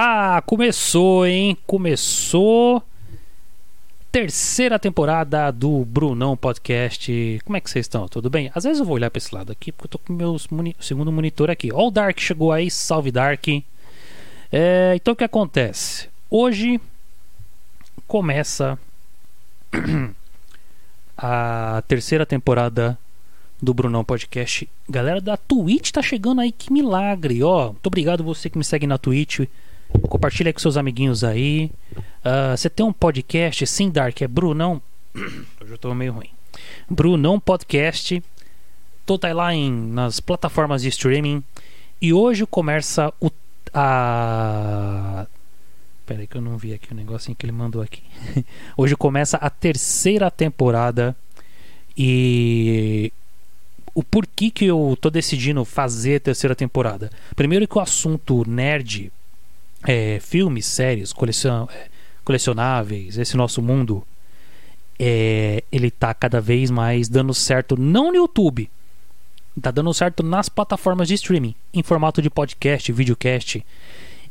Ah, começou, hein? Começou. Terceira temporada do Brunão Podcast. Como é que vocês estão? Tudo bem? Às vezes eu vou olhar pra esse lado aqui, porque eu tô com o meu segundo monitor aqui. Ó, o Dark chegou aí, salve Dark. É, então o que acontece? Hoje começa a terceira temporada do Brunão Podcast. Galera da Twitch tá chegando aí, que milagre, ó. Muito obrigado você que me segue na Twitch. Compartilha com seus amiguinhos aí. Uh, você tem um podcast, sim, Dark, é Brunão. Hoje eu tô meio ruim. Brunão Podcast. Tô tá lá em, nas plataformas de streaming. E hoje começa o. A. Pera aí que eu não vi aqui o negocinho que ele mandou aqui. hoje começa a terceira temporada. E o porquê que eu tô decidindo fazer a terceira temporada. Primeiro que o assunto nerd, é, filmes, séries, colecion, é, colecionáveis, esse nosso mundo, é, ele tá cada vez mais dando certo, não no YouTube, tá dando certo nas plataformas de streaming, em formato de podcast, videocast.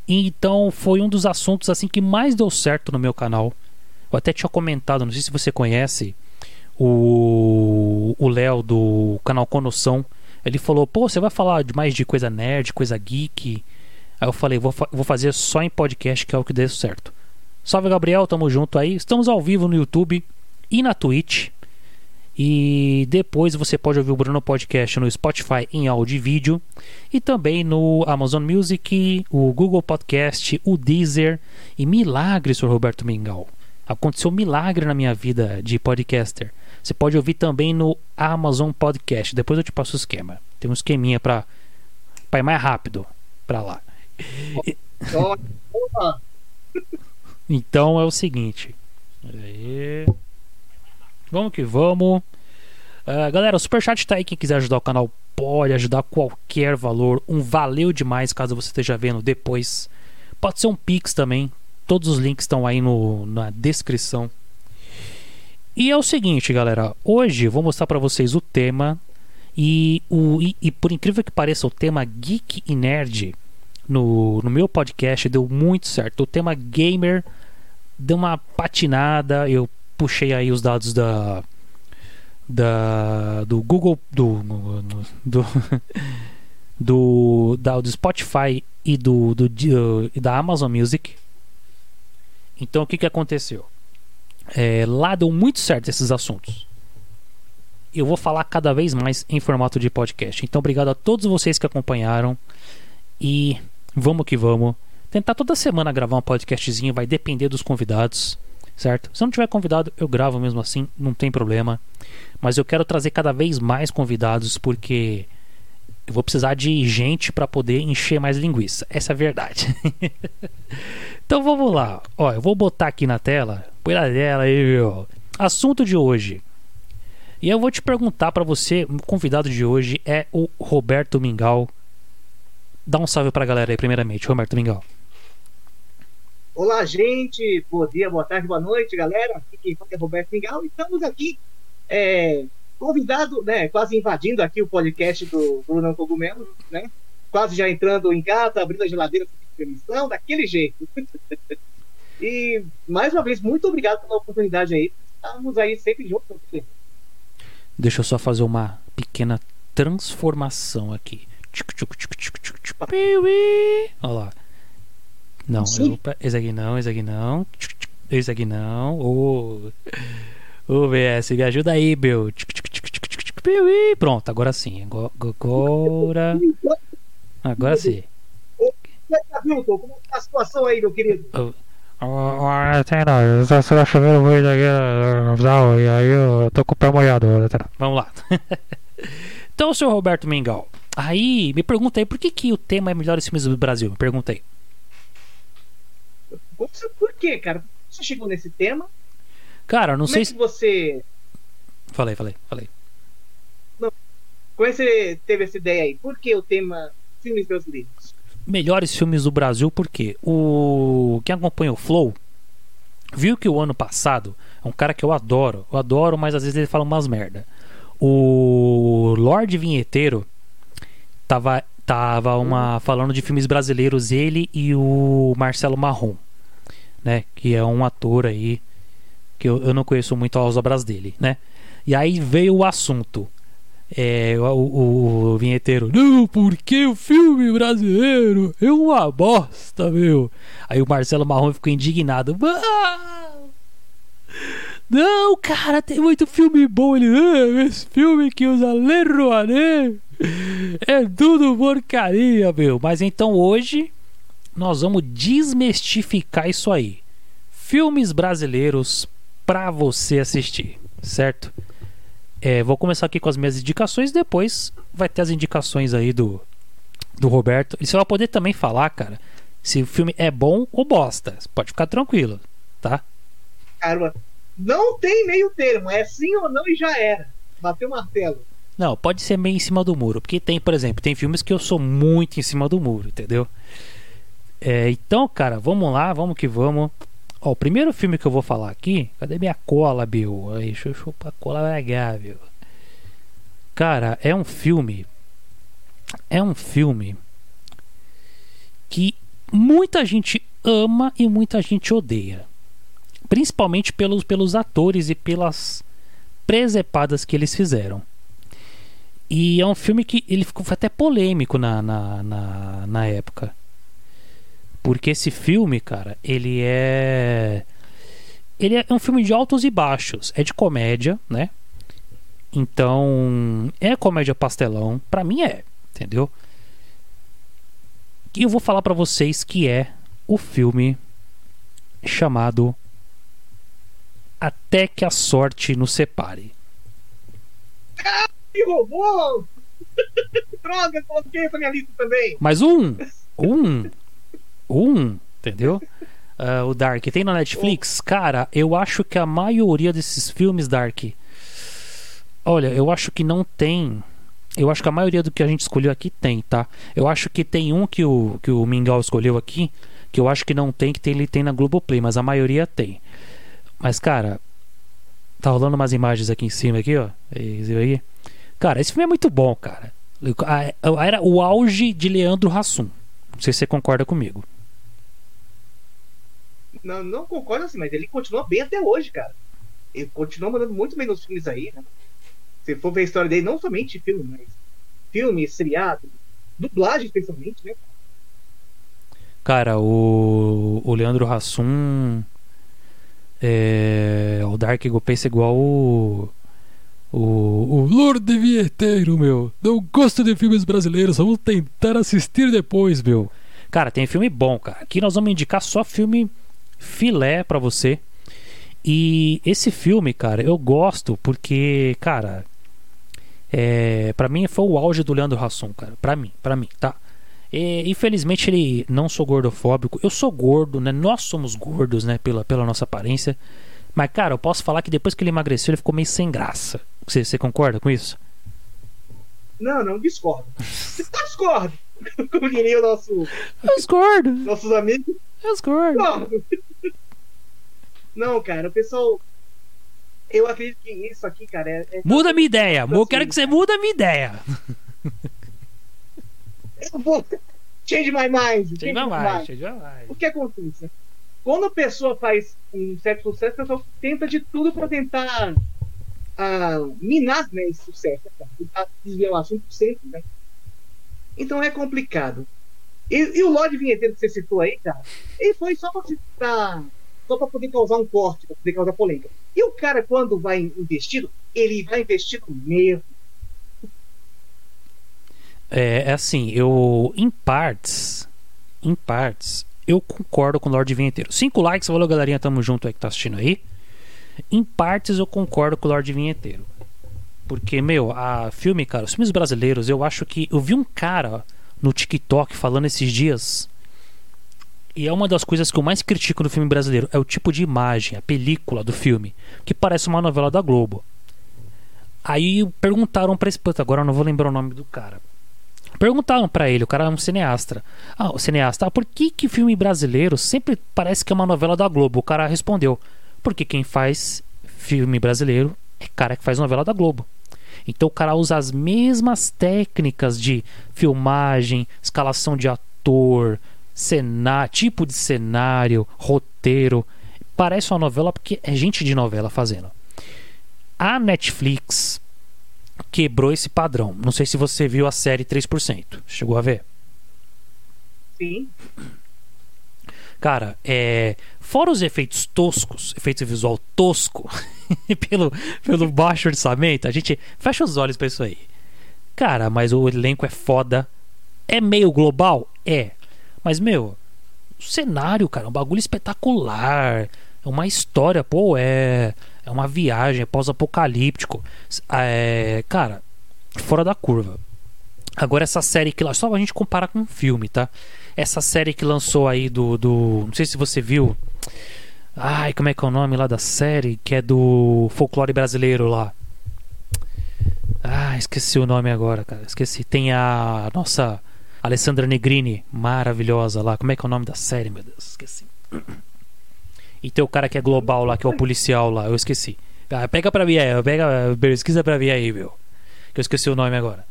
Então foi um dos assuntos assim que mais deu certo no meu canal. Eu até tinha comentado, não sei se você conhece, o Léo do canal Conoção. Ele falou: pô, você vai falar mais de coisa nerd, coisa geek. Aí eu falei: vou, fa vou fazer só em podcast, que é o que deu certo. Salve Gabriel, tamo junto aí. Estamos ao vivo no YouTube e na Twitch. E depois você pode ouvir o Bruno Podcast no Spotify em áudio e vídeo. E também no Amazon Music, o Google Podcast, o Deezer. E milagre, Sr. Roberto Mingau. Aconteceu um milagre na minha vida de podcaster. Você pode ouvir também no Amazon Podcast. Depois eu te passo o esquema. Tem um esqueminha para ir mais rápido para lá. Então é o seguinte. Aí. Vamos que vamos. Uh, galera, o Superchat tá aí. Quem quiser ajudar o canal pode ajudar qualquer valor. Um valeu demais caso você esteja vendo depois. Pode ser um Pix também. Todos os links estão aí no, na descrição. E é o seguinte, galera. Hoje eu vou mostrar para vocês o tema. E, o, e, e, por incrível que pareça, o tema Geek e Nerd no, no meu podcast deu muito certo. O tema gamer deu uma patinada. Eu puxei aí os dados da. Da, do Google do, do, do, da, do Spotify e do, do, do da Amazon Music então o que, que aconteceu é, lá deu muito certo esses assuntos. Eu vou falar cada vez mais em formato de podcast. Então, obrigado a todos vocês que acompanharam. E vamos que vamos. Tentar toda semana gravar um podcastzinho, vai depender dos convidados, certo? Se não tiver convidado, eu gravo mesmo assim, não tem problema. Mas eu quero trazer cada vez mais convidados porque eu vou precisar de gente para poder encher mais linguiça. Essa é a verdade. então vamos lá. Ó, eu vou botar aqui na tela Põe dela aí, viu? Assunto de hoje. E eu vou te perguntar para você, o convidado de hoje é o Roberto Mingau. Dá um salve pra galera aí, primeiramente, Roberto Mingau. Olá, gente. Bom dia, boa tarde, boa noite, galera. Aqui quem fala é Roberto Mingau e estamos aqui é, convidado, né, quase invadindo aqui o podcast do Bruno Cogumelo, né? Quase já entrando em casa, abrindo a geladeira com permissão, daquele jeito. E, mais uma vez, muito obrigado pela oportunidade aí. Estamos aí sempre juntos. Deixa eu só fazer uma pequena transformação aqui. Olha lá. Não, opa, esse aqui não, esse aqui não. Esse aqui não. Ô, oh. BS, me ajuda aí, meu. Pronto, agora sim. Agora. Agora sim. Como tá a situação aí, meu querido? Lateral, está chovendo muito aqui e aí eu tô com o pé molhado. Vamos lá. então, senhor Roberto Mingau, aí me pergunta aí por que, que o tema é melhores filmes do Brasil? Me pergunta aí. Por que, cara? Você chegou nesse tema? Cara, não Como sei é se. você. Falei, falei, falei. Não. Como é que você teve essa ideia aí? Por que o tema filmes brasileiros? melhores filmes do Brasil, porque o quem acompanha o Flow viu que o ano passado é um cara que eu adoro, eu adoro, mas às vezes ele fala umas merda. O Lorde Vinheteiro tava tava uma falando de filmes brasileiros ele e o Marcelo Marrom, né, que é um ator aí que eu, eu não conheço muito as obras dele, né? E aí veio o assunto. É, o, o, o vinheteiro, não, porque o filme brasileiro é uma bosta, meu. Aí o Marcelo Marrom ficou indignado. Não, cara, tem muito filme bom. Ele, ah, esse filme que usa Leroy é tudo porcaria, meu. Mas então hoje nós vamos desmistificar isso aí. Filmes brasileiros para você assistir, certo? É, vou começar aqui com as minhas indicações, depois vai ter as indicações aí do, do Roberto. E você vai poder também falar, cara, se o filme é bom ou bosta. Você pode ficar tranquilo, tá? Caramba, não tem meio termo, é sim ou não e já era. Bateu o martelo. Não, pode ser meio em cima do muro. Porque tem, por exemplo, tem filmes que eu sou muito em cima do muro, entendeu? É, então, cara, vamos lá, vamos que vamos. Ó, o primeiro filme que eu vou falar aqui. Cadê minha cola, Bill? Aí, deixa eu chupar a cola legal, viu? Cara, é um filme. É um filme que muita gente ama e muita gente odeia principalmente pelos, pelos atores e pelas presepadas que eles fizeram. E é um filme que ele ficou até polêmico na, na, na, na época. Porque esse filme, cara, ele é. Ele é um filme de altos e baixos. É de comédia, né? Então. É comédia pastelão. Pra mim é, entendeu? E eu vou falar para vocês que é o filme chamado até que a sorte nos separe. Que roubou! Droga, coloquei essa minha lista também. Mas um, um, um, entendeu? Uh, o Dark tem na Netflix, cara. Eu acho que a maioria desses filmes Dark, olha, eu acho que não tem. Eu acho que a maioria do que a gente escolheu aqui tem, tá? Eu acho que tem um que o que o Mingau escolheu aqui, que eu acho que não tem, que tem, ele tem na Globoplay, mas a maioria tem. Mas, cara, tá rolando umas imagens aqui em cima, aqui, ó. Aí? Cara, esse filme é muito bom, cara. Era o auge de Leandro Hassum. Não sei se você concorda comigo. Não, não concordo assim, mas ele continua bem até hoje, cara. Ele continua mandando muito bem nos filmes aí, né? Se for ver a história dele, não somente filme, mas filme, seriado, dublagem especialmente, né? Cara, o, o Leandro Hassum é, o Dark Eagle pensa igual o, o, o Lorde Vieteiro, meu. Não gosto de filmes brasileiros, vamos tentar assistir depois, meu. Cara, tem filme bom, cara. Aqui nós vamos indicar só filme filé para você. E esse filme, cara, eu gosto porque, cara, é, para mim foi o auge do Leandro Hassum, cara. Para mim, para mim, tá? E, infelizmente ele não sou gordofóbico. Eu sou gordo, né? Nós somos gordos, né? Pela, pela nossa aparência. Mas, cara, eu posso falar que depois que ele emagreceu, ele ficou meio sem graça. Você, você concorda com isso? Não, não discordo. discordo. Como diria o nosso. Eu discordo. Nossos amigos. Eu discordo. Não, cara, o pessoal. Eu acredito que isso aqui, cara, é. é muda a minha ideia. Eu quero que você muda a minha ideia. Eu vou. Change my mind. Change, change my mind. Change my mind. O que acontece? Quando a pessoa faz um certo sucesso, a pessoa tenta de tudo para tentar uh, minar né, esse sucesso. Né, tentar desviar o assunto sempre, né? Então é complicado. E, e o Lorde Vinheteiro que você citou aí, cara, ele foi só para só para poder causar um corte, para poder causar polêmica. E o cara, quando vai investido, ele vai investido mesmo. É, é assim, eu em partes, em partes, eu concordo com o Lorde Vinheteiro. Cinco likes, valeu galerinha, tamo junto aí que tá assistindo aí. Em partes eu concordo com o Lorde Vinheteiro. Porque, meu, a filme, cara, os filmes brasileiros, eu acho que. Eu vi um cara no TikTok falando esses dias. E é uma das coisas que eu mais critico no filme brasileiro. É o tipo de imagem, a película do filme. Que parece uma novela da Globo. Aí perguntaram pra esse. Agora eu não vou lembrar o nome do cara. Perguntaram para ele, o cara é um cineasta. Ah, o cineasta, ah, por que que filme brasileiro sempre parece que é uma novela da Globo? O cara respondeu, porque quem faz filme brasileiro é cara que faz novela da Globo. Então o cara usa as mesmas técnicas de filmagem, escalação de ator, cenário, tipo de cenário, roteiro. Parece uma novela porque é gente de novela fazendo. A Netflix quebrou esse padrão. Não sei se você viu a série 3%. Chegou a ver? Sim. Cara, é. Fora os efeitos toscos, efeito visual tosco, pelo, pelo baixo orçamento, a gente fecha os olhos pra isso aí. Cara, mas o elenco é foda. É meio global? É. Mas, meu, o cenário, cara, é um bagulho espetacular. É uma história, pô, é. É uma viagem, é pós-apocalíptico. É, cara, fora da curva. Agora essa série que só a gente comparar com um filme, tá? Essa série que lançou aí do, do. Não sei se você viu. Ai, como é que é o nome lá da série? Que é do folclore brasileiro lá. Ah, esqueci o nome agora, cara. Esqueci. Tem a nossa Alessandra Negrini, maravilhosa lá. Como é que é o nome da série, meu Deus? Esqueci. E tem o cara que é global lá, que é o policial lá. Eu esqueci. Ah, pega pra mim aí. Pega, pesquisa pra mim aí, meu. Que eu esqueci o nome agora.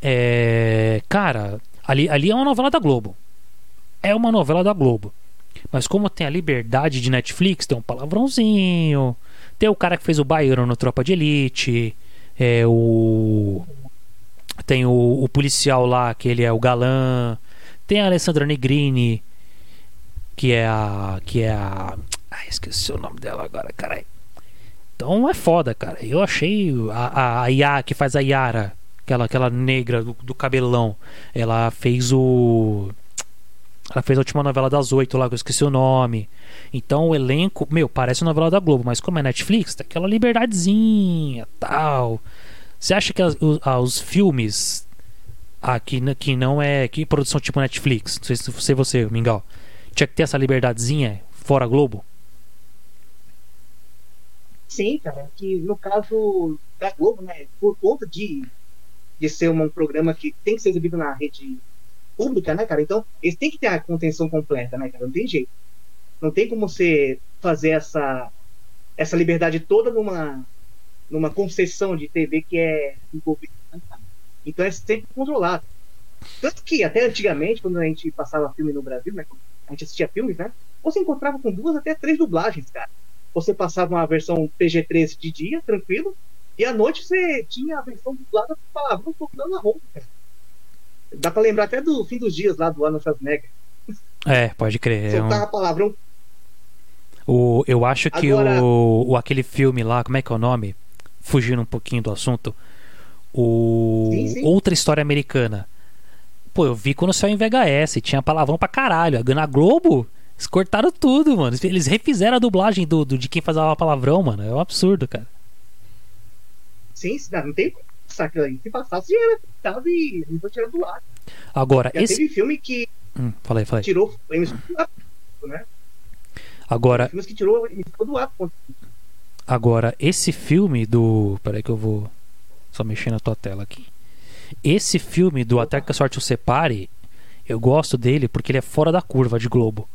É. Cara, ali, ali é uma novela da Globo é uma novela da Globo. Mas como tem a liberdade de Netflix, tem um palavrãozinho. Tem o cara que fez o baiano no Tropa de Elite. É o. Tem o, o policial lá, que ele é o galã. Tem a Alessandra Negrini, que é a. Que é a. Ai, esqueci o nome dela agora, caralho. Então é foda, cara. Eu achei a, a, a que faz a Yara, aquela, aquela negra do, do cabelão. Ela fez o. Ela fez a última novela das oito lá, que eu esqueci o nome. Então o elenco, meu, parece novela da Globo, mas como é Netflix, tem aquela liberdadezinha tal. Você acha que as, os, ah, os, filmes aqui ah, que não é que produção tipo Netflix, não sei se você, Mingau, tinha que ter essa liberdadezinha fora Globo? Sim, cara, que no caso da Globo, né, por conta de, de ser um programa que tem que ser exibido na rede pública, né, cara? Então, eles têm que ter a contenção completa, né, cara? Não tem jeito. Não tem como você fazer essa, essa liberdade toda numa, numa concessão de TV que é envolvida. Né, então é sempre controlado. Tanto que até antigamente, quando a gente passava filme no Brasil, né? A gente assistia filmes, né? Você encontrava com duas até três dublagens, cara. Você passava uma versão PG-13 de dia, tranquilo, e à noite você tinha a versão dublada com palavrão tocando na roupa, cara. Dá pra lembrar até do fim dos dias lá do Arnold Schwarzenegger. É, pode crer. Soltava é um... palavrão. O, eu acho que Agora... o, o, aquele filme lá, como é que é o nome? Fugindo um pouquinho do assunto. O sim, sim. Outra História Americana. Pô, eu vi quando saiu em VHS, tinha palavrão pra caralho. Na Globo, eles cortaram tudo, mano. Eles refizeram a dublagem do, do de quem fazia palavrão, mano. É um absurdo, cara. Sim, não tem saca aí. Se passasse, era tava e não foi tirado do ar. Agora, Já esse. Teve filme que. Hum, falei, falei. Tirou né? Agora. Filmes que tirou do ar. Agora, esse filme do. Peraí que eu vou. Só mexer na tua tela aqui. Esse filme do Até que a Sorte o Separe, eu gosto dele porque ele é fora da curva de Globo.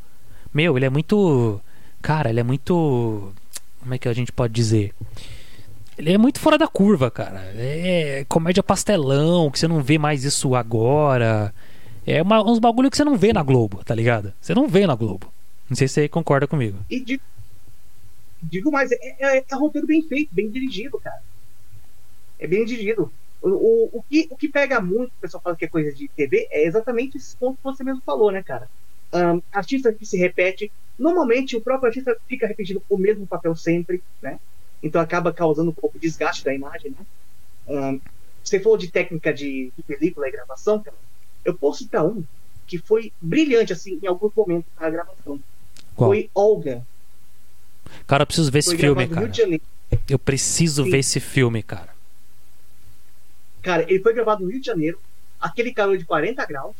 Meu, ele é muito. Cara, ele é muito. Como é que a gente pode dizer? Ele é muito fora da curva, cara. É comédia pastelão, que você não vê mais isso agora. É uma, uns bagulho que você não vê na Globo, tá ligado? Você não vê na Globo. Não sei se você concorda comigo. E digo, digo mais, é, é, é roteiro bem feito, bem dirigido, cara. É bem dirigido. O, o, o, que, o que pega muito, o pessoal fala que é coisa de TV, é exatamente esse ponto que você mesmo falou, né, cara? Um, artista que se repete. Normalmente o próprio artista fica repetindo o mesmo papel sempre, né? então acaba causando um pouco de desgaste da imagem. Né? Um, você falou de técnica de, de, película e gravação, cara. Eu posso citar um que foi brilhante assim em alguns momentos na gravação. Qual? Foi Olga. Cara, eu preciso ver foi esse filme, cara. Eu preciso Sim. ver esse filme, cara. Cara, ele foi gravado no Rio de Janeiro, aquele calor de 40 graus.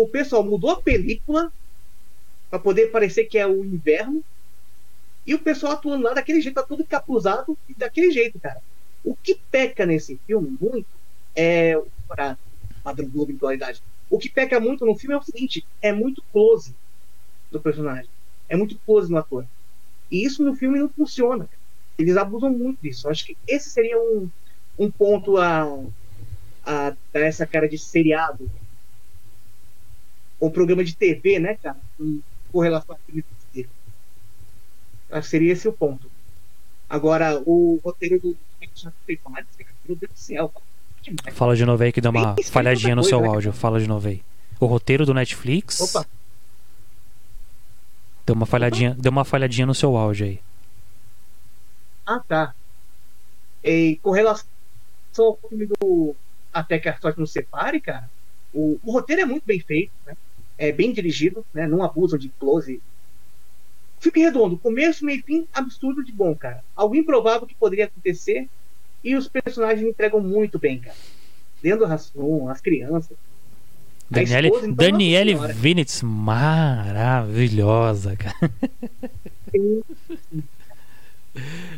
O pessoal mudou a película para poder parecer que é o inverno e o pessoal atuando lá daquele jeito, tá tudo capuzado e daquele jeito, cara. O que peca nesse filme muito é. Para padrão Globo em. O que peca muito no filme é o seguinte: é muito close do personagem. É muito close no ator. E isso no filme não funciona. Eles abusam muito disso. Acho que esse seria um, um ponto a, a dar essa cara de seriado. Um programa de TV, né, cara? Com relação a dele. Acho que seria esse o ponto. Agora, o roteiro do. Meu Deus do céu. Fala de novo aí que deu uma falhadinha no seu né, áudio. Fala de novo aí. O roteiro do Netflix. Opa. Deu uma falhadinha, Opa. deu uma falhadinha no seu áudio aí. Ah, tá. E com relação ao filme do Até que a sorte nos separe, cara, o, o roteiro é muito bem feito, né? É bem dirigido, né? Não abusam de close. Fique redondo, começo, meio fim, absurdo de bom, cara. Algo improvável que poderia acontecer e os personagens entregam muito bem, cara. Da razão, as crianças. Daniele, esposa, então, Daniele Vinitz, maravilhosa, cara.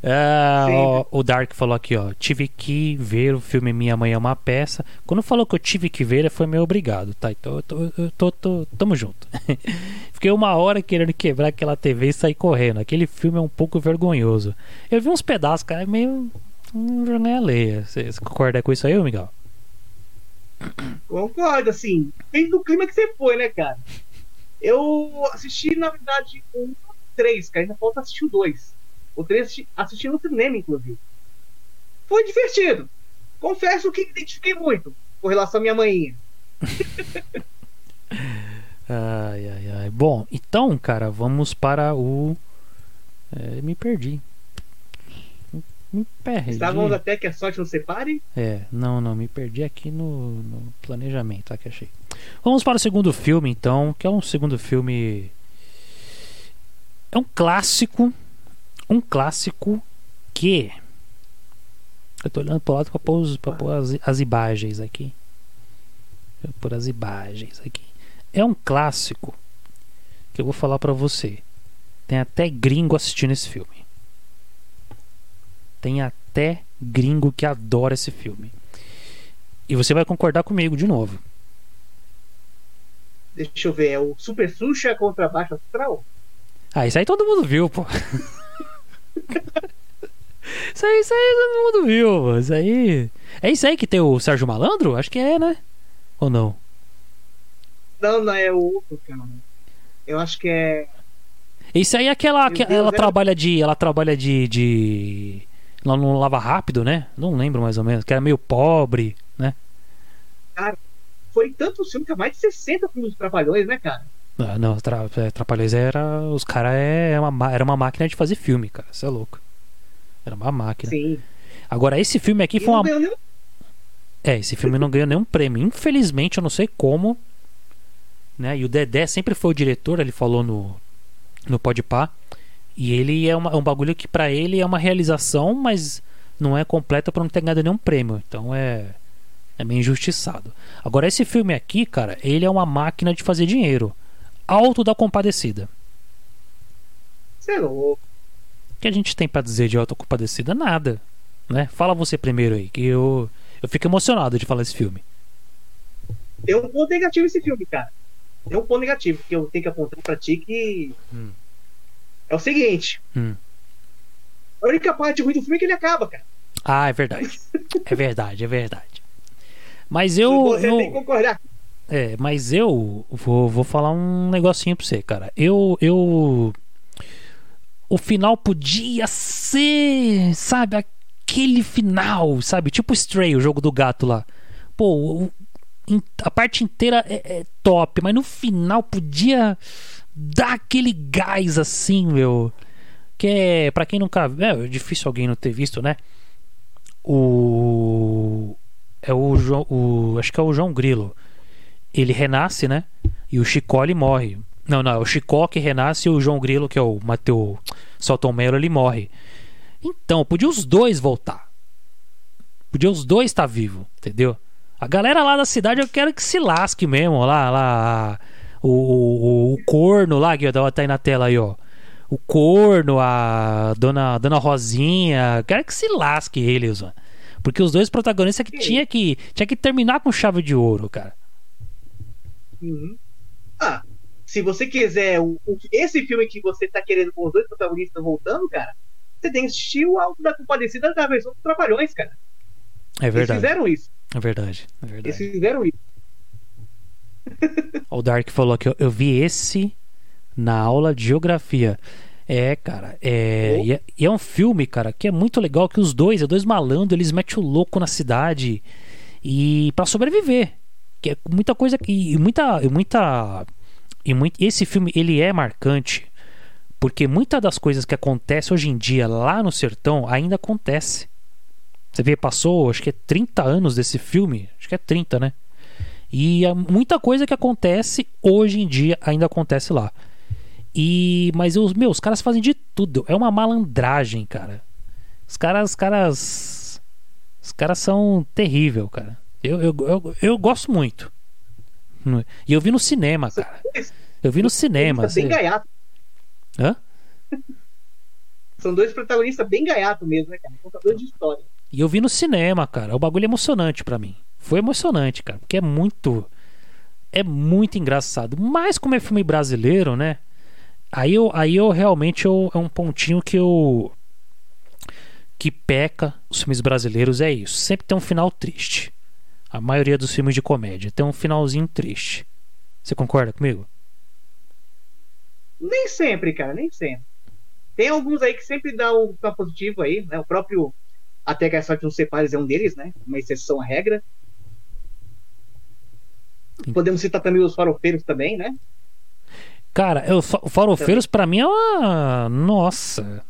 É, ó, o Dark falou aqui, ó. Tive que ver o filme Minha Mãe é uma Peça. Quando falou que eu tive que ver, foi meio obrigado, tá? Então eu tô, eu tô, tô, tamo junto. Fiquei uma hora querendo quebrar aquela TV e sair correndo. Aquele filme é um pouco vergonhoso. Eu vi uns pedaços, cara, é meio. Não é leia. Você concorda com isso aí, Miguel? Concordo, assim. Depende do clima que você foi, né, cara? Eu assisti, na verdade, um três, cara. Ainda falta assistir o dois. O 3 assisti no cinema, inclusive. Foi divertido. Confesso que me identifiquei muito com relação à minha mãinha. ai, ai, ai. Bom, então, cara, vamos para o. É, me perdi. Me perdi. Estávamos até que a sorte nos separe? É, não, não, me perdi aqui no, no planejamento, tá que achei. Vamos para o segundo filme, então, que é um segundo filme. É um clássico um clássico que. Eu tô olhando pro lado pra pôr, pra pôr as, as imagens aqui. Vou pôr as imagens aqui. É um clássico que eu vou falar para você. Tem até gringo assistindo esse filme. Tem até gringo que adora esse filme. E você vai concordar comigo de novo. Deixa eu ver, é o Super Xuxa contra Baixo Astral? Ah, isso aí todo mundo viu, pô. Isso aí, isso aí todo mundo viu, Isso aí. É isso aí que tem o Sérgio Malandro? Acho que é, né? Ou não? Não, não é o outro, cara. Eu acho que é. Isso aí é aquela. que, ela trabalha de. Ela trabalha de. de... Lá no Lava Rápido, né? Não lembro mais ou menos. Que era meio pobre, né? Cara, foi tanto filme que mais de 60 filmes Trapalhões, né, cara? Não, é, Trapalhões era. Os caras é uma, era uma máquina de fazer filme, cara. Você é louco. Era uma máquina. Sim. Agora, esse filme aqui e foi uma. Nenhum... É, esse filme não ganhou nenhum prêmio. Infelizmente, eu não sei como. Né? E o Dedé sempre foi o diretor, ele falou no, no Podpah. E ele é, uma, é um bagulho que para ele é uma realização, mas não é completa para não ter ganhado nenhum prêmio. Então é. É meio injustiçado. Agora, esse filme aqui, cara, ele é uma máquina de fazer dinheiro. Alto da Compadecida. Você é louco. O que a gente tem para dizer de Alto da Compadecida? Nada. Né? Fala você primeiro aí, que eu, eu fico emocionado de falar esse filme. Tem um ponto negativo esse filme, cara. Tem um ponto negativo que eu tenho que apontar pra ti que. Hum. É o seguinte. Hum. A única parte ruim do filme é que ele acaba, cara. Ah, é verdade. é verdade, é verdade. Mas eu. Você eu... tem que concordar. É, mas eu vou, vou falar um negocinho pra você, cara. Eu. eu o final podia ser, sabe, aquele final, sabe? Tipo Stray, o jogo do gato lá. Pô, a parte inteira é, é top, mas no final podia dar aquele gás assim, meu. Que é, pra quem nunca. É, difícil alguém não ter visto, né? O. É o João. Acho que é o João Grilo ele renasce, né? E o Chicó ele morre. Não, não, é o Chicó que renasce e o João Grilo, que é o Mateu Salton Mello, ele morre. Então, podia os dois voltar. Podia os dois estar tá vivos, entendeu? A galera lá da cidade eu quero que se lasque mesmo. Lá, lá. O, o, o corno lá, que tá aí na tela aí, ó. O corno, a dona, dona Rosinha. Quero que se lasque eles, mano. Porque os dois protagonistas que tinha que tinha que terminar com chave de ouro, cara. Uhum. Ah, se você quiser o, o, esse filme que você tá querendo com os dois protagonistas voltando, cara, você tem que assistir o Alto da Compadecida da versão dos Trabalhões, cara. É verdade. Eles fizeram isso. É verdade. É verdade. Eles fizeram isso. O Dark falou que eu, eu vi esse na aula de geografia. É, cara, é, Oh. e é, e é um filme, cara, que é muito legal que os dois, é dois malandros, eles metem o louco na cidade e para sobreviver. Que é muita coisa que e muita e muita e muito esse filme ele é marcante porque muitas das coisas que acontecem hoje em dia lá no sertão ainda acontece. Você vê, passou, acho que é 30 anos desse filme, acho que é 30, né? E há muita coisa que acontece hoje em dia ainda acontece lá. E mas os meus, caras fazem de tudo. É uma malandragem, cara. Os caras, os caras os caras são terrível, cara. Eu, eu, eu, eu gosto muito. E eu vi no cinema, cara. Eu vi no cinema. Protagonista bem gaiato. Hã? São dois protagonistas bem gaiato mesmo, né, cara? Contador de história. E eu vi no cinema, cara. O bagulho é emocionante pra mim. Foi emocionante, cara. Porque é muito. É muito engraçado. Mas como é filme brasileiro, né? Aí eu, aí eu realmente eu, é um pontinho que eu. Que peca os filmes brasileiros é isso. Sempre tem um final triste. A maioria dos filmes de comédia tem um finalzinho triste. Você concorda comigo? Nem sempre, cara, nem sempre. Tem alguns aí que sempre dá um final positivo aí, né? O próprio Até que a sorte nos separe é um deles, né? Uma exceção à regra. Podemos citar também os farofeiros também, né? Cara, eu, o Farofeiros pra mim é uma. Nossa.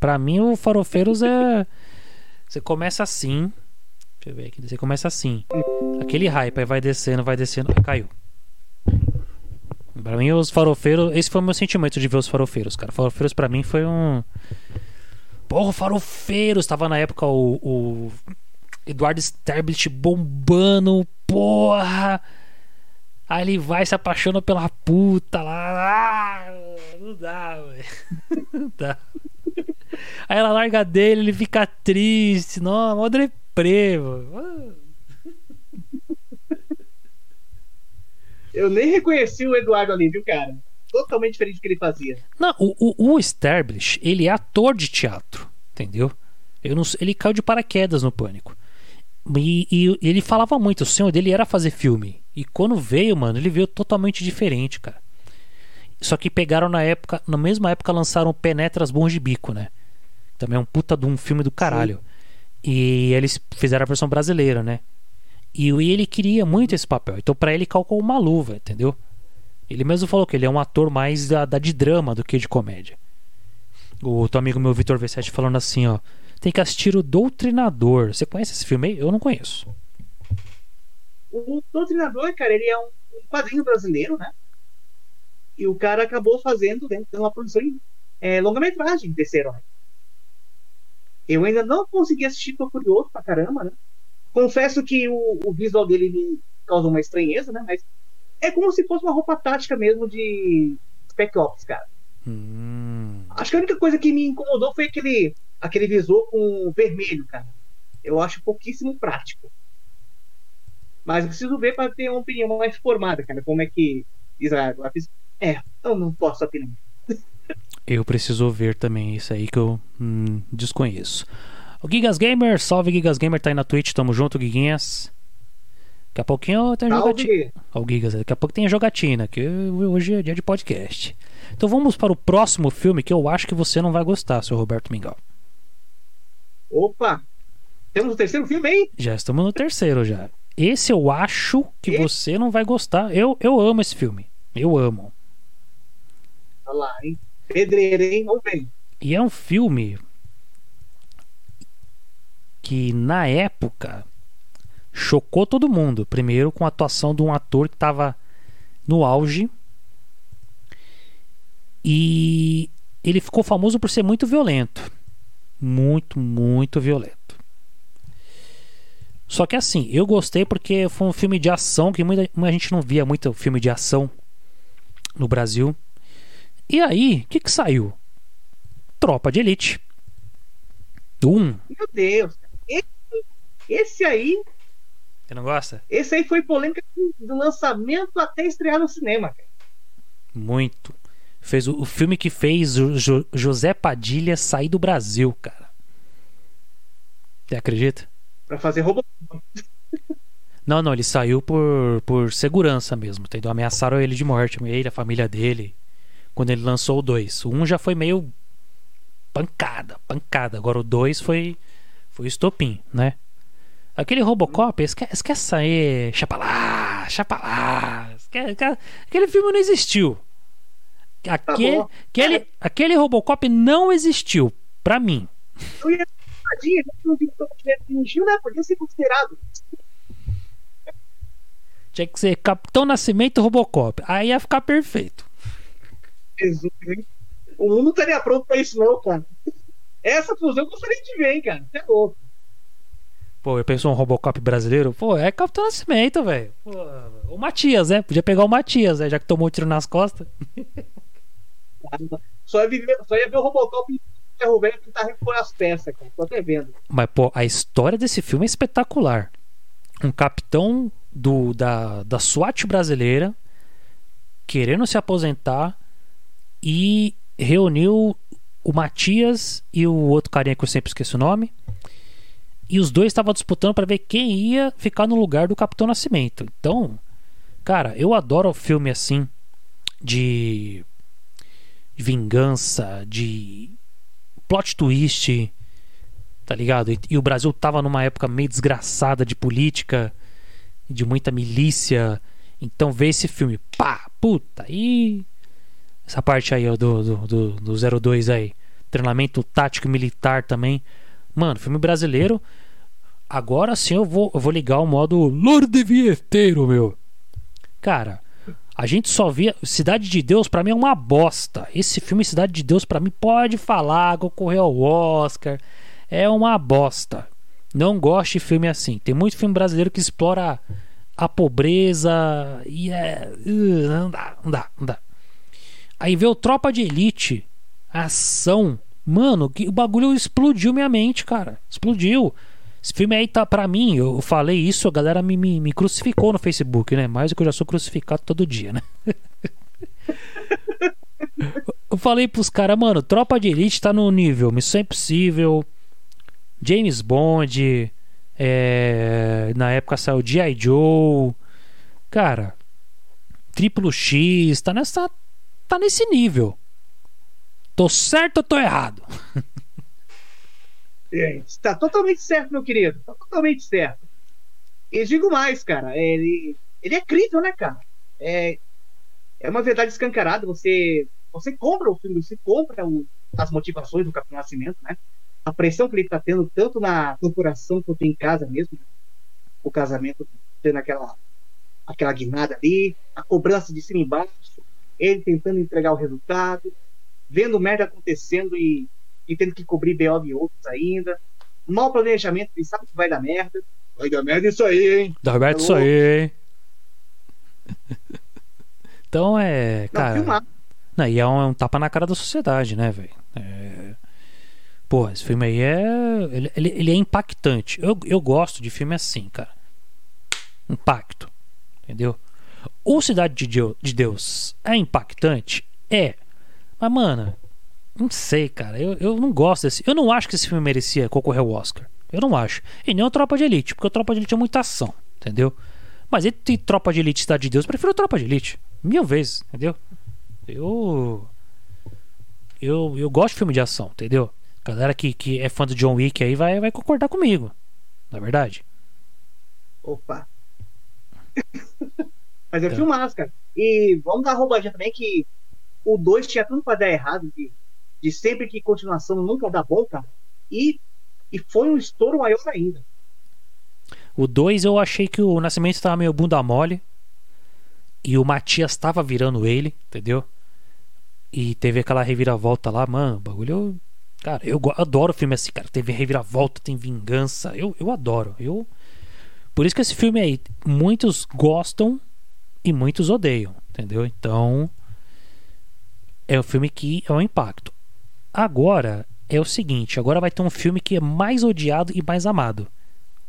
Pra mim o Farofeiros é. Você começa assim. Deixa eu ver aqui. Você começa assim. Aquele hype, aí vai descendo, vai descendo. Ah, caiu. Pra mim, os farofeiros. Esse foi o meu sentimento de ver os farofeiros, cara. Farofeiros pra mim foi um. Porra, farofeiros! Tava na época o, o Eduardo Sterblit bombando. Porra! Aí ele vai se apaixona pela puta lá. Ah, não dá, velho. Não dá. Aí ela larga dele, ele fica triste. Não, mó mano. Eu nem reconheci o Eduardo ali, viu, cara? Totalmente diferente do que ele fazia. Não, o, o, o Sterblich, ele é ator de teatro, entendeu? Eu não, ele caiu de paraquedas no pânico. E, e ele falava muito, o sonho dele era fazer filme. E quando veio, mano, ele veio totalmente diferente, cara. Só que pegaram na época, na mesma época lançaram Penetras Bons de Bico, né? Também é um puta de um filme do caralho. E eles fizeram a versão brasileira, né? E ele queria muito esse papel. Então pra ele calcou uma luva, entendeu? Ele mesmo falou que ele é um ator mais da, da de drama do que de comédia. O teu amigo meu Vitor V7 falando assim, ó. Tem que assistir o Doutrinador. Você conhece esse filme aí? Eu não conheço. O Doutrinador, cara, ele é um um quadrinho brasileiro, né? E o cara acabou fazendo dentro de uma produção é, longa-metragem desse herói. Eu ainda não consegui assistir, tô curioso pra caramba, né? Confesso que o, o visual dele me causa uma estranheza, né? Mas é como se fosse uma roupa tática mesmo de Spec Ops, cara. Hum. Acho que a única coisa que me incomodou foi aquele, aquele visor com vermelho, cara. Eu acho pouquíssimo prático. Mas eu preciso ver para ter uma opinião mais formada, cara. Como é que. É, eu não posso opinar. Eu preciso ver também isso aí que eu hum, desconheço. O Gigas Gamer, salve Gigas Gamer, tá aí na Twitch, tamo junto, Guiguinhas. Daqui a pouquinho tem jogatina. Salve! Ó, o Gigas, daqui a pouco tem a jogatina, que hoje é dia de podcast. Então vamos para o próximo filme que eu acho que você não vai gostar, seu Roberto Mingau. Opa! Temos o terceiro filme aí? Já estamos no terceiro já. Esse eu acho que E? você não vai gostar. Eu, eu amo esse filme. Eu amo. Olha lá, hein? Pedreira, hein? Vamos ver. E é um filme que na época chocou todo mundo. Primeiro com a atuação de um ator que estava no auge. E ele ficou famoso por ser muito violento. Muito, muito violento. Só que assim, eu gostei porque foi um filme de ação que muita, muita gente não via muito filme de ação no Brasil. E aí, o que, que saiu? Tropa de Elite. Um. Meu Deus. Esse, esse aí, Você não gosta? esse aí foi polêmica do lançamento até estrear no cinema, cara. Muito. Fez o, o filme que fez o Jo- José Padilha sair do Brasil, cara. Você acredita? Pra fazer robô. Não, não, ele saiu por, por segurança mesmo, entendeu? Ameaçaram ele de morte, ele, a família dele, quando ele lançou o 2. O 1 um já foi meio pancada, pancada. Agora o 2 foi, foi estopim, né? Aquele Robocop, esquece, esquece aí, chapa lá, chapa lá. Esquece, aquele filme não existiu. Aquele, tá aquele, aquele Robocop não existiu, pra mim. Eu ia não fingiu, né? Podia ser considerado. Tinha que ser Capitão Nascimento e Robocop. Aí ia ficar perfeito. Jesus, hein? O mundo não estaria pronto pra isso, não, cara. Essa fusão eu gostaria de ver, hein, cara. Você é louco. Pô, eu penso um Robocop brasileiro. Pô, é Capitão Nascimento, velho. O Matias, né? Podia pegar o Matias, né? Já que tomou um tiro nas costas. Só ia, viver, só ia ver o Robocop ferro velho tentar repor as peças, cara. Tô até vendo. Mas, pô, a história desse filme é espetacular. Um capitão do, da, da SWAT brasileira querendo se aposentar e reuniu o Matias e o outro carinha que eu sempre esqueço o nome. E os dois estavam disputando para ver quem ia ficar no lugar do Capitão Nascimento. Então, cara, eu adoro filme assim de vingança, de plot twist, tá ligado? E, e, o Brasil tava numa época meio desgraçada de política, de muita milícia. Então ver esse filme, pá, puta, e essa parte aí do, do, do, do 02 aí, treinamento tático militar também. Mano, filme brasileiro. Agora sim eu vou, eu vou ligar o modo Lorde Vieteiro, meu. Cara, a gente só via. Cidade de Deus para mim é uma bosta. Esse filme Cidade de Deus para mim pode falar, concorreu ao Oscar. É uma bosta. Não gosto de filme assim. Tem muito filme brasileiro que explora a pobreza e é. Uh, não dá, não dá, não dá. Aí vê o Tropa de Elite, ação. Mano, que, o bagulho explodiu minha mente, cara. Explodiu. Esse filme aí tá, pra mim, eu falei isso, a galera me, me, me crucificou no Facebook, né? Mais do que eu já sou crucificado todo dia, né? eu falei pros caras, mano, Tropa de Elite tá no nível Missão Impossível, James Bond, é, na época saiu G.I. Joe, cara, Triplo X, tá nessa. Tá nesse nível. Tô certo ou tô errado? Está totalmente certo, meu querido. Está totalmente certo. E digo mais, cara. Ele, ele é crível, né, cara? É, é uma verdade escancarada. Você, você compra o filme, você compra o, as motivações do Capitão Nascimento, né? A pressão que ele está tendo, tanto na corporação quanto em casa mesmo. Né? O casamento tendo aquela, aquela guinada ali, a cobrança de cima embaixo, ele tentando entregar o resultado, vendo merda acontecendo e e tendo que cobrir BO de outros ainda. Mal planejamento, ele sabe que vai dar merda. Vai dar merda isso aí, hein? Dá merda isso aí, hein? então é. Cara. Não, não, e é um, é um, tapa na cara da sociedade, né, velho? É... Pô, esse filme aí é. Ele, ele, ele, é impactante. Eu, eu gosto de filme assim, cara. Impacto. Entendeu? O Cidade de Deus, de Deus é impactante? É. Mas, mano, não sei, cara. Eu, eu não gosto desse. Eu não acho que esse filme merecia concorrer ao Oscar. Eu não acho. E nem o Tropa de Elite, porque o Tropa de Elite é muita ação, entendeu? Mas entre Tropa de Elite e Cidade de Deus, eu prefiro o Tropa de Elite. Mil vezes, entendeu? Eu. Eu, eu gosto de filme de ação, entendeu? Galera que, que é fã do John Wick aí vai, vai concordar comigo. Na é verdade. Opa. Mas é então. filmaço, cara. E vamos dar roubadinha também que o 2 tinha tudo pra dar errado. Que de sempre que continuação nunca dá bom, cara. E, e foi um estouro maior ainda. O 2 eu achei que o Nascimento estava meio bunda mole. E o Matias estava virando ele, entendeu? E teve aquela reviravolta lá, mano. Bagulho. Cara, eu adoro filme assim, cara. Teve reviravolta, tem vingança. Eu, eu adoro. Eu. Por isso que esse filme aí, muitos gostam e muitos odeiam, entendeu? Então. É um filme que é um impacto. Agora é o seguinte: agora vai ter um filme que é mais odiado e mais amado.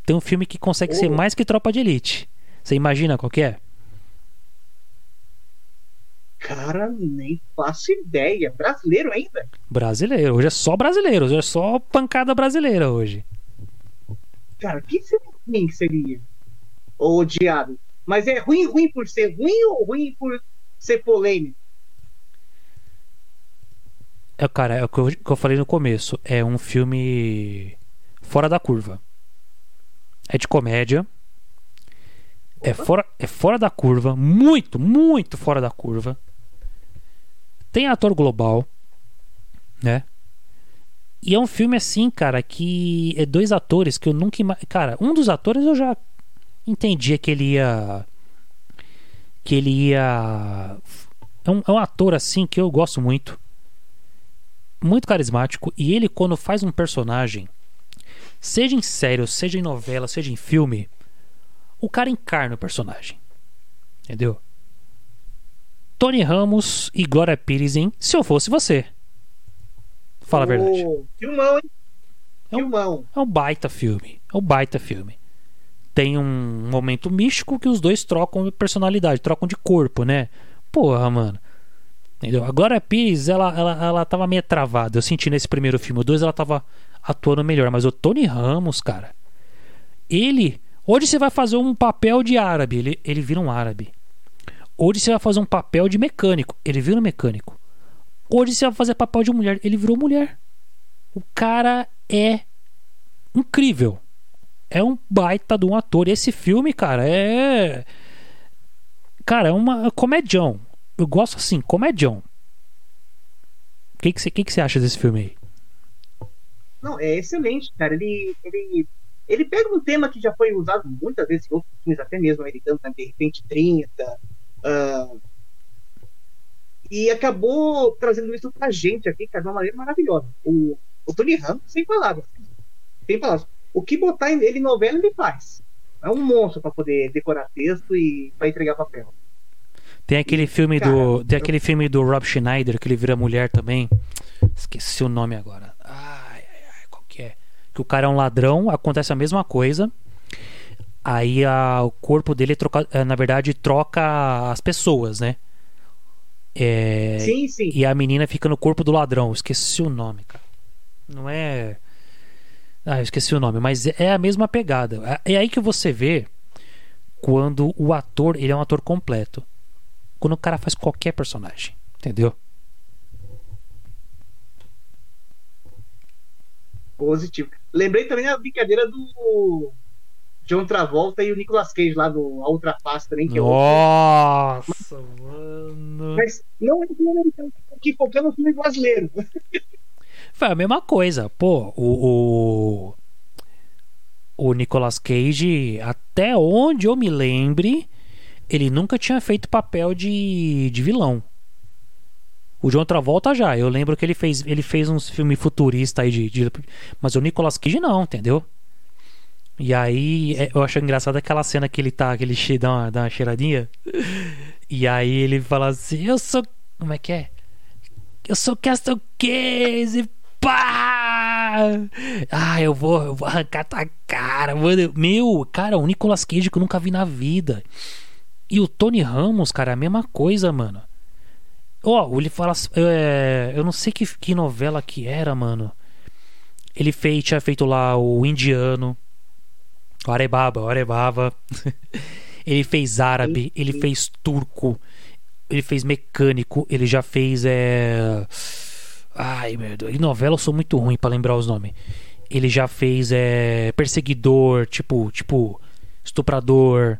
Tem um filme que consegue oh. ser mais que Tropa de Elite. Você imagina qual que é? Cara, nem faço ideia. Brasileiro ainda? Brasileiro. Hoje é só brasileiro. Hoje é só pancada brasileira hoje. cara, que que seria? Ou odiado. Mas é ruim, ruim por ser ruim ou ruim por ser polêmico? É, cara, é o que eu, que eu falei no começo. É um filme fora da curva. É de comédia. É fora, é fora da curva. Muito, muito fora da curva. Tem ator global. Né? E é um filme assim, cara, que é dois atores que eu nunca. Cara, um dos atores eu já entendia que ele ia. Que ele ia. É um, é um ator assim que eu gosto muito. Muito carismático. E ele, quando faz um personagem, seja em série, seja em novela, seja em filme, o cara encarna o personagem. Entendeu? Tony Ramos e Glória Pires em Se Eu Fosse Você. Fala a verdade. Filmão, hein? É um- Filmão. É um baita filme. É um baita filme. Tem um momento místico que os dois trocam de personalidade, trocam de corpo, né? Porra, mano. Entendeu? Agora a Pires, ela, ela, ela tava meio travada. Eu senti nesse primeiro filme. O dois ela tava atuando melhor. Mas o Tony Ramos, cara. Ele. Hoje você vai fazer um papel de árabe. Ele, ele vira um árabe. Hoje você vai fazer um papel de mecânico. Ele vira um mecânico. Hoje você vai fazer papel de mulher. Ele virou mulher. O cara é incrível. É um baita de um ator. Esse filme, cara, é. Cara, é uma comedião. Eu gosto assim, comedião. O que, que, você, que, que você acha desse filme aí? Não, é excelente, cara. Ele, ele, ele pega um tema que já foi usado muitas vezes em outros filmes, até mesmo americanos, né? de repente 30. ah, e acabou trazendo isso pra gente aqui, cara, de uma maneira maravilhosa. O, o Tony Ramos, sem palavras. Sem palavras. O que botar ele em novela, ele faz. É um monstro pra poder decorar texto e pra entregar papel. Tem aquele filme Cara, do. Tem eu- aquele filme do Rob Schneider que ele vira mulher também. Esqueci o nome agora. Ai, ai, ai, qual que é? Que o cara é um ladrão, acontece a mesma coisa. Aí a- o corpo dele troca, eh, na verdade troca as pessoas, né? É, Sim, sim. e a menina fica no corpo do ladrão. Esqueci o nome, cara. Não é. Ah, eu esqueci o nome, mas é a mesma pegada. É é aí que você vê quando o ator, ele é um ator completo. Quando o cara faz qualquer personagem, entendeu? Positivo. Lembrei também da brincadeira do John Travolta e o Nicolas Cage lá do A Outra Face também, que é outro. Nossa, mano. Mas não é filme americano, aqui focando no filme brasileiro. Foi a mesma coisa. Pô, o, o, o Nicolas Cage, até onde eu me lembre, ele nunca tinha feito papel de, de vilão. O John Travolta já. Eu lembro que ele fez, ele fez uns filmes futuristas aí de, de- Mas o Nicolas Cage não, entendeu? E aí é, eu acho engraçado aquela cena que ele tá, que ele dá uma, dá uma cheiradinha. E aí ele fala assim: Eu sou. Como é que é? Eu sou Castle Case, pá! Ah, eu vou, eu vou arrancar tua cara, mano. Meu, cara, o Nicolas Cage que eu nunca vi na vida. E o Tony Ramos, cara, a mesma coisa, mano. Ó, ele fala. é, eu não sei que, que novela que era, mano. Ele fez, tinha feito lá o Indiano. O Arebaba, o Arebaba. ele fez árabe, ele fez turco, ele fez mecânico, ele já fez. É... Ai, meu Deus. Em novela eu sou muito ruim pra lembrar os nomes. Ele já fez é, perseguidor, tipo, tipo, estuprador.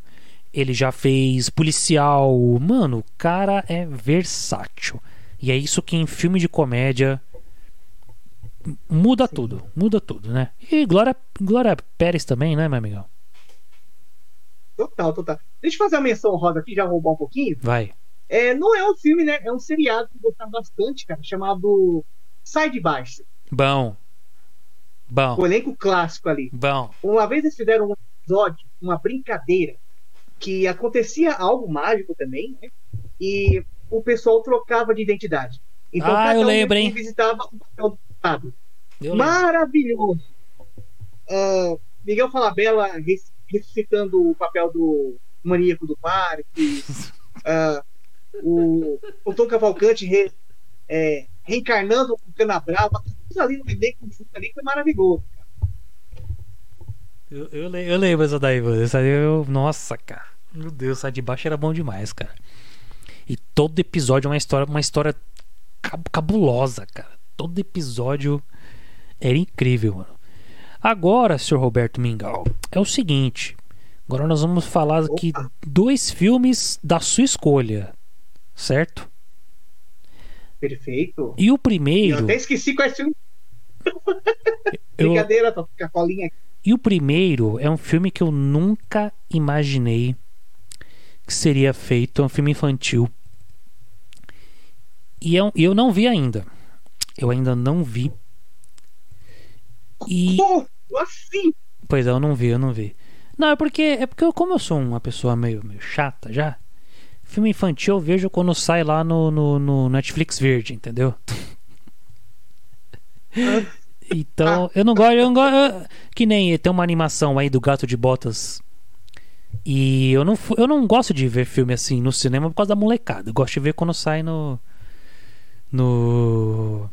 Ele já fez policial. Mano, o cara é versátil. E é isso que em filme de comédia muda tudo. Muda tudo, né? E Glória, Glória Pérez também, né, meu amigão? Total, total. Deixa eu fazer uma menção roda aqui, já roubar um pouquinho. Vai. É, não é um filme, né? É um seriado que eu gostava bastante, cara, chamado Sai de Baixo. Bom. Bom. O elenco clássico ali. Bom. Uma vez eles fizeram um episódio, uma brincadeira, que acontecia algo mágico também, né? E o pessoal trocava de identidade. Então, Ah, cada eu um lembro, hein? visitava o papel do estado. Maravilhoso! Ah, Miguel Falabella res- ressuscitando o papel do maníaco do parque. Ah, o, o Tom Cavalcante re- é, reencarnando o Canabrava. Tudo ali no junto ali foi maravilhoso. Eu, eu, eu lembro essa daí, mano. Essa daí eu. Nossa, cara. Meu Deus, sai de baixo era bom demais, cara. E todo episódio é uma história, uma história cab- cabulosa, cara. Todo episódio era incrível, mano. Agora, senhor Roberto Mingau, é o seguinte. Agora nós vamos falar aqui Opa. dois filmes da sua escolha, certo? Perfeito. E o primeiro, eu até esqueci quais filmes. eu, Brincadeira, tô com a colinha aqui. e o primeiro é um filme que eu nunca imaginei que seria feito, é um filme infantil. E eu, eu não vi ainda. Eu ainda não vi. E Pô, assim. Pois é, eu não vi, eu não vi. Não, é porque, é porque eu, como eu sou uma pessoa meio, meio chata já, filme infantil eu vejo quando sai lá no, no, no Netflix Verde, entendeu? Então, eu não gosto, eu não gosto. eu- Que nem tem uma animação aí do Gato de Botas. E eu não, eu não gosto de ver filme assim no cinema por causa da molecada. Eu gosto de ver quando sai no. No.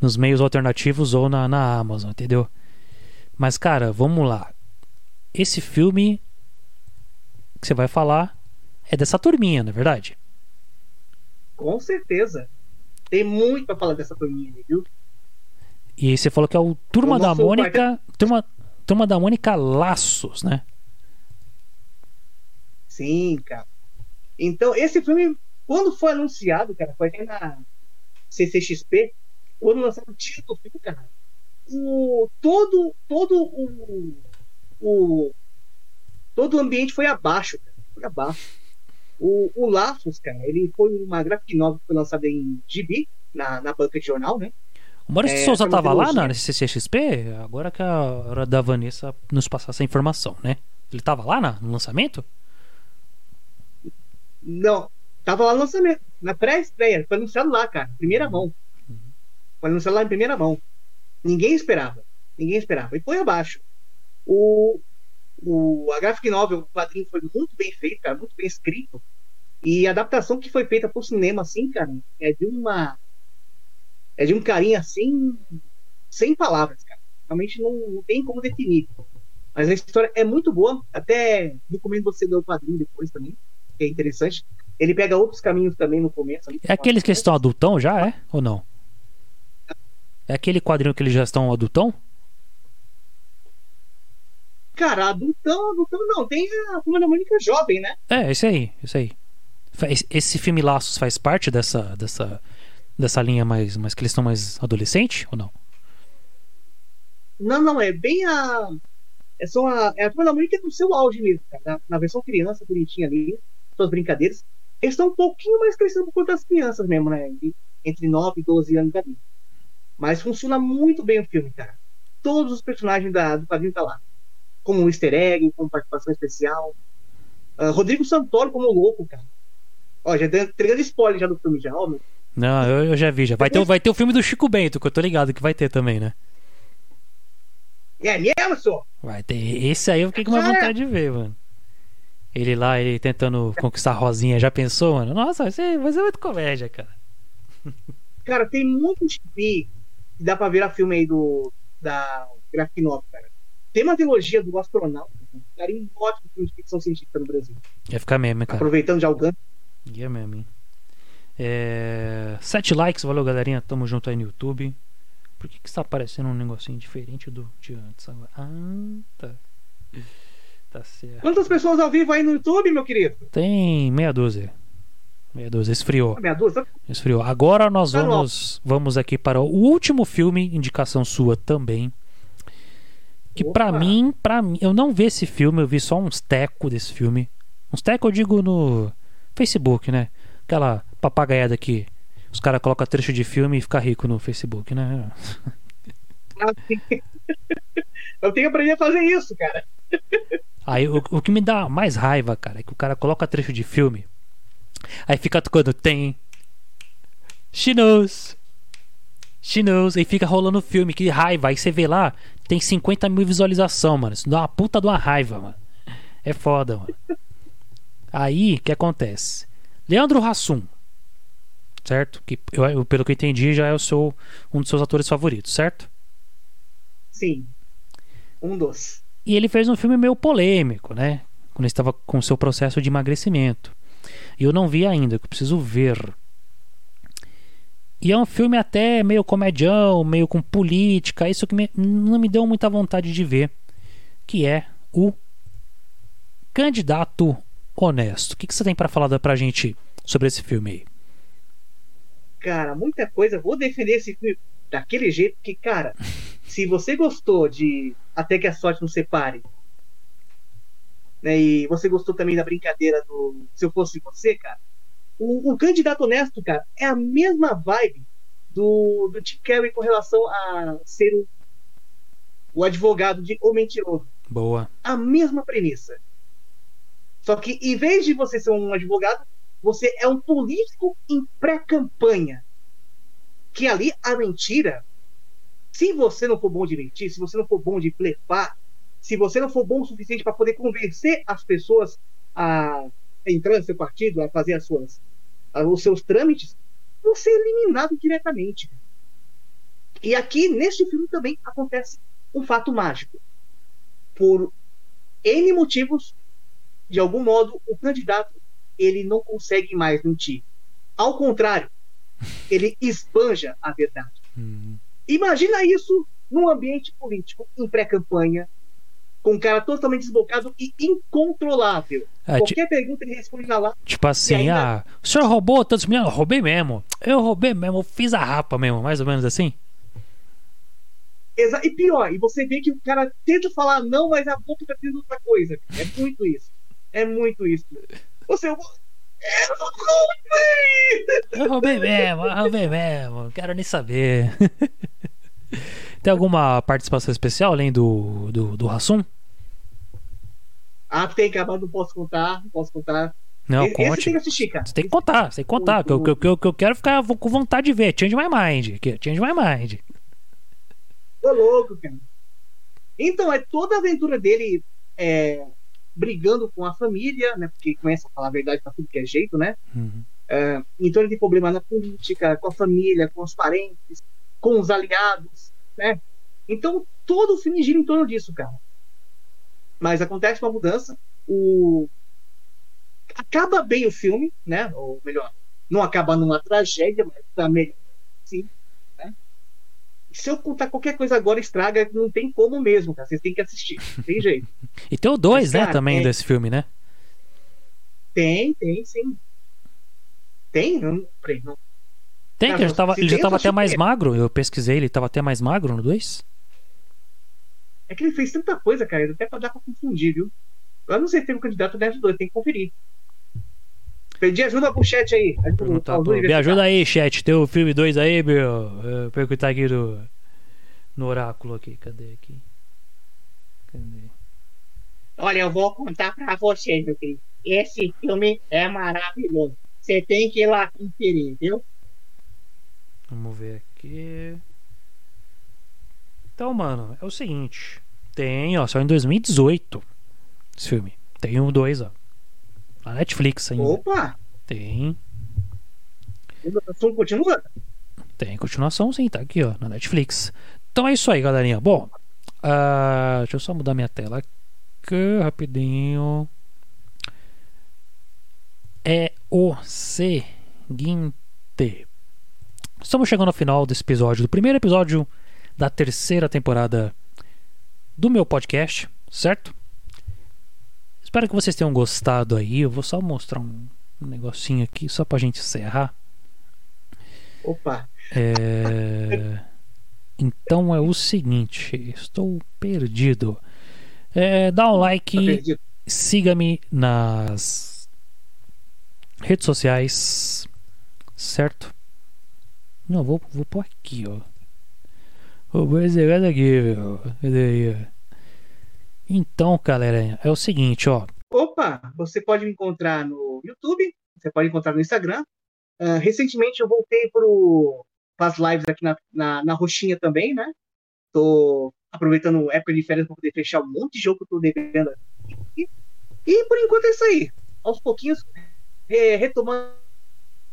Nos meios alternativos ou na, na Amazon, entendeu? Mas, cara, vamos lá. Esse filme que você vai falar é dessa turminha, não é verdade? Com certeza. Tem muito pra falar dessa turminha viu? E aí você falou que é o Turma O da Mônica. Turma, Turma da Mônica Laços, né? Sim, cara. Então, esse filme, quando foi anunciado, cara, foi até na CCXP, quando lançaram o título do filme, cara, o, todo, todo o, o. Todo o ambiente foi abaixo, cara. Foi abaixo. O, o Laços, cara, ele foi uma graphic novel que foi lançada em GB, na, na banca de jornal, né? O Maurício É, Souza tava lá na CCXP? Agora que a hora da Vanessa nos passar essa informação, né? Ele tava lá na- no lançamento? Não, tava lá no lançamento, na pré-estreia, foi anunciado lá, cara, primeira mão. Foi anunciado lá em primeira mão. Ninguém esperava. Ninguém esperava. E foi abaixo. O, o, a graphic novel, o quadrinho foi muito bem feito, cara, muito bem escrito. E a adaptação que foi feita pro cinema, assim, cara, é de uma. É de um carinho assim. Sem palavras, cara. Realmente não, não tem como definir. Mas a história é muito boa. Até recomendo você ler o quadrinho depois também, que é interessante. Ele pega outros caminhos também no começo. ali. É aqueles que estão adultão já, é? Ou não? É aquele quadrinho que eles já estão adultão? Cara, adultão, adultão não. Tem a Turma da Mônica jovem, né? É, esse aí, esse aí. Esse- filme Laços faz parte dessa dessa dessa linha mais, mais que eles estão mais adolescente ou não? Não, não, é bem a. É só a. É a Turma da Mônica no seu auge mesmo, cara. Na, na versão criança, bonitinha ali, suas brincadeiras. Eles estão um pouquinho mais crescendo quanto as crianças mesmo, né? De- Entre 9 e 12 anos ali. Mas funciona muito bem o filme, cara. Todos os personagens da, do quadrinho tá lá. Como um easter egg, como participação especial. Ah, Rodrigo Santoro como louco, cara. Ó, já dando- entregando spoiler já do filme já, ó, meu. Não, eu, eu já vi, já. Vai ter, o- vai ter o filme do Chico Bento, que eu tô ligado que vai ter também, né? É mesmo, senhor? Vai ter. Esse aí eu fiquei com mais É. vontade de ver, mano. Ele lá, ele tentando conquistar a Rosinha, já pensou, mano? Nossa, vai ser, vai ser muito comédia, cara. Cara, tem muito gibi que dá pra virar filme aí do, da Graphic Novel, cara. Tem uma trilogia do astronauta, cara. Daria um ótimo filme de ficção científica no Brasil. Ia ficar mesmo, hein, cara. Aproveitando já o gancho. Ia mesmo, hein? É... Sete likes, valeu, galerinha. Tamo junto aí no YouTube. Por que que está aparecendo um negocinho diferente do de antes agora? Ah, tá. Tá certo. Quantas pessoas ao vivo aí no YouTube, meu querido? Tem meia dúzia. Meia dúzia, esfriou. Meia dúzia? Esfriou. Agora nós Tá vamos, vamos aqui para o último filme, indicação sua também. Que pra Opa. mim, para mim, eu não vi esse filme, eu vi só uns teco desse filme. Uns teco eu digo no Facebook, né? Aquela papagaiada que os caras colocam trecho de filme e fica rico no Facebook, né? Eu tenho que aprender a fazer isso, cara. Aí o, o que me dá mais raiva, cara, é que o cara coloca trecho de filme. Aí fica tocando tem. She knows. She knows. Aí fica rolando o filme, que raiva. Aí você vê lá, tem 50 mil visualização, mano. Isso dá uma puta de uma raiva, mano. É foda, mano. Aí, o que acontece? Leandro Hassum. Certo? Que eu, pelo que eu entendi, já é o seu, um dos seus atores favoritos, certo? Sim. Um dos. E ele fez um filme meio polêmico, né? Quando ele estava com seu processo de emagrecimento. E eu não vi ainda, que eu preciso ver. E é um filme até meio comedião, meio com política, isso que me, não me deu muita vontade de ver, que é o Candidato Honesto. O que, que você tem para falar pra gente sobre esse filme aí? Cara, muita coisa. Vou defender esse filme daquele jeito que, cara, se você gostou de Até que a Sorte Nos Separe, né, e você gostou também da brincadeira do Se Eu Fosse Você, cara, o, o Candidato Honesto, cara, é a mesma vibe do, do Tim Carrey com relação a ser o, o advogado de O Mentiroso. Boa. A mesma premissa. Só que, em vez de você ser um advogado, você é um político em pré-campanha. Que ali a mentira, se você não for bom de mentir, se você não for bom de blefar, se você não for bom o suficiente para poder convencer as pessoas a entrar no seu partido, a fazer as suas, os seus trâmites, você é eliminado diretamente. E aqui, neste filme, também acontece um fato mágico. Por N motivos, de algum modo, o candidato ele não consegue mais mentir. Ao contrário, ele esbanja a verdade. Uhum. Imagina isso num ambiente político, em pré-campanha, com um cara totalmente desbocado e incontrolável. É, Qualquer pergunta ele responde na lá. Tipo assim, ainda... ah, o senhor roubou tantos milhões? Roubei mesmo. Eu roubei mesmo, fiz a rapa mesmo, mais ou menos assim. Exa e pior, e você vê que o cara tenta falar não, mas a boca tá dizendo outra coisa. É muito isso. É muito isso. Você. Eu roubei! Eu roubei mesmo, eu roubei mesmo. Quero nem saber. Tem alguma participação especial além do, do, do Hassum? Ah, tem, cara, não posso contar, não posso contar. Não, Esse conte. tem que assistir, cara. Você tem que contar, você tem que contar. O, que, eu, que, que eu quero ficar com vontade de ver. Change My Mind. Change My Mind. Tô louco, cara. Então, é toda a aventura dele é, brigando com a família, né? Porque começa a falar a verdade pra tudo que é jeito, né? Uhum. É, então ele tem problema na política, com a família, com os parentes, com os aliados, né? Então todo o filme gira em torno disso, cara. Mas acontece uma mudança. O... Acaba bem o filme, né? Ou melhor, não acaba numa tragédia, mas também sim. Né? Se eu contar qualquer coisa agora, estraga, não tem como mesmo, cara. Vocês têm que assistir. Tem jeito. e tem o 2, né, também, é... desse filme, né? Tem, tem, sim. Tem? Não, peraí, não. Tem, que ele já tava, ele já tava até mais magro. Eu pesquisei, ele tava até mais magro no 2. É que ele fez tanta coisa, cara, até pra dar pra confundir, viu? Eu não sei se tem um candidato dentro do 2, tem que conferir. Pedi ajuda pro chat aí. Tá, me ajuda aí, chat. Tem o filme 2 aí, meu. Perguntar aqui do. No oráculo aqui. Cadê aqui? Cadê? Olha, eu vou contar pra você, meu querido. Esse filme é maravilhoso. Você tem que ir lá conferir, viu? Vamos ver aqui. Então, mano, é o seguinte. Tem, ó, só em 2018 esse filme. Tem um dois, ó. Na Netflix ainda. Opa! Tem. Continuação continua? Tem continuação sim, tá aqui, ó, na Netflix. Então é isso aí, galerinha. Bom, uh, deixa eu só mudar minha tela aqui rapidinho. É o seguinte. Estamos chegando ao final desse episódio, do primeiro episódio da terceira temporada do meu podcast, certo? Espero que vocês tenham gostado aí. Eu vou só mostrar um, um negocinho aqui, só pra gente encerrar. Opa! É... Então é o seguinte, estou perdido. É, dá um like, tá siga-me nas redes sociais, certo? Não, vou, vou pôr aqui, ó. Pôr esse negócio aqui, meu. Cadê aí, Então, galera, é o seguinte, ó. Opa, você pode me encontrar no YouTube, você pode encontrar no Instagram. Uh, recentemente eu voltei para as lives aqui na, na, na, roxinha também, né? Tô aproveitando época de férias para poder fechar um monte de jogo que eu tô devendo aqui. E por enquanto é isso aí. Aos pouquinhos, é, retomando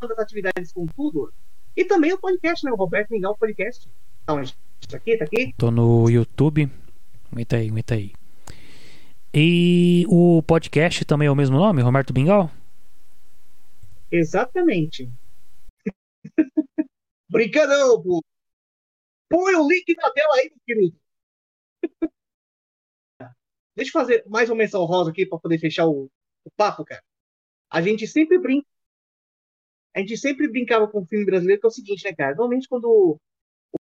as atividades com tudo, e também o podcast, né? O Roberto Mingau Podcast. Onde? Tá aqui, tá aqui? Tô no YouTube. Aguenta aí, aguenta aí. E o podcast também é o mesmo nome, Roberto Bingal? Exatamente. Brincando. Põe o link na tela aí, meu querido. Deixa eu fazer mais uma menção rosa aqui para poder fechar o, o papo, cara. A gente sempre brinca. A gente sempre brincava com o filme brasileiro, que é o seguinte, né, cara? Normalmente, quando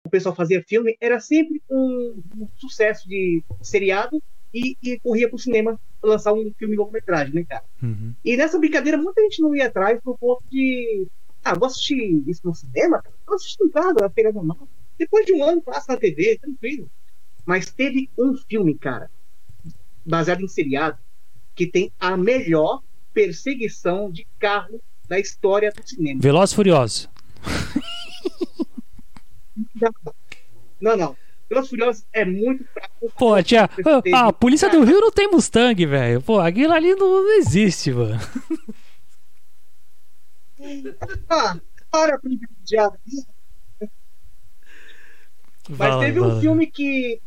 o pessoal fazia filme, era sempre um, um sucesso de seriado e, e corria pro cinema lançar um filme longo-metragem, né, cara? Uhum. E nessa brincadeira, muita gente não ia atrás por ponto de. Ah, vou assistir isso no cinema? Vou assistir em casa, na feira normal. Depois de um ano, passa na TV, tranquilo. Mas teve um filme, cara, baseado em seriado, que tem a melhor perseguição de carro da história do cinema. Veloz e Furioso. Não, não. Velozes Furiosos é muito fraco. Pô, tia, ah, a polícia do Rio não tem Mustang, velho. Pô, aquilo ali não, não existe, mano. Ah, para privilegiado. Mas teve um filme que,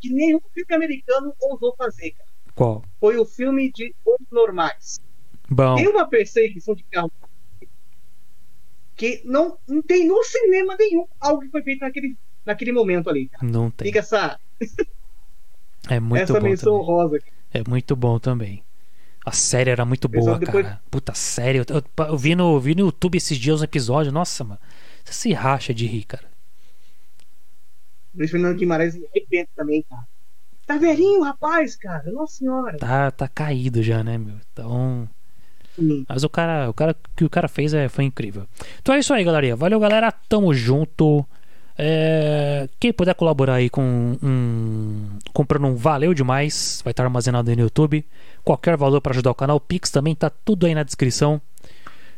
que nenhum filme americano ousou fazer, cara. Qual? Foi o filme de Os Normais. Bom, Tem uma perseguição de carro que não, não tem no cinema nenhum algo que foi feito naquele, naquele momento ali, cara. não tem. Fica essa, É muito essa bom menção também. rosa. cara. É muito bom também. A série era muito boa, depois- cara. Puta série. Eu, eu- eu vi, no, vi no YouTube esses dias um episódio. Nossa, mano. Você se racha de rir, cara. Luiz Fernando Guimarães arrebenta também, cara. Tá velhinho, rapaz, cara. Nossa senhora. Tá, tá caído já, né, meu? Então. Mas o cara, o cara que o cara fez é, foi incrível. Então é isso aí, galerinha. Valeu, galera. Tamo junto. É, quem puder colaborar aí com um comprando um valeu demais, vai estar armazenado aí no YouTube. Qualquer valor para ajudar o canal, Pix também tá tudo aí na descrição.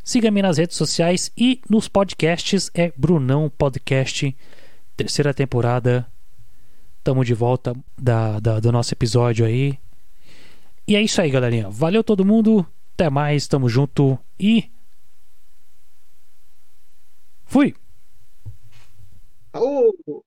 Siga-me nas redes sociais e nos podcasts é Brunão Podcast, terceira temporada. Tamo de volta da, da- do nosso episódio aí. E é isso aí, galerinha. Valeu todo mundo. Até mais, tamo junto e. Fui! Oh.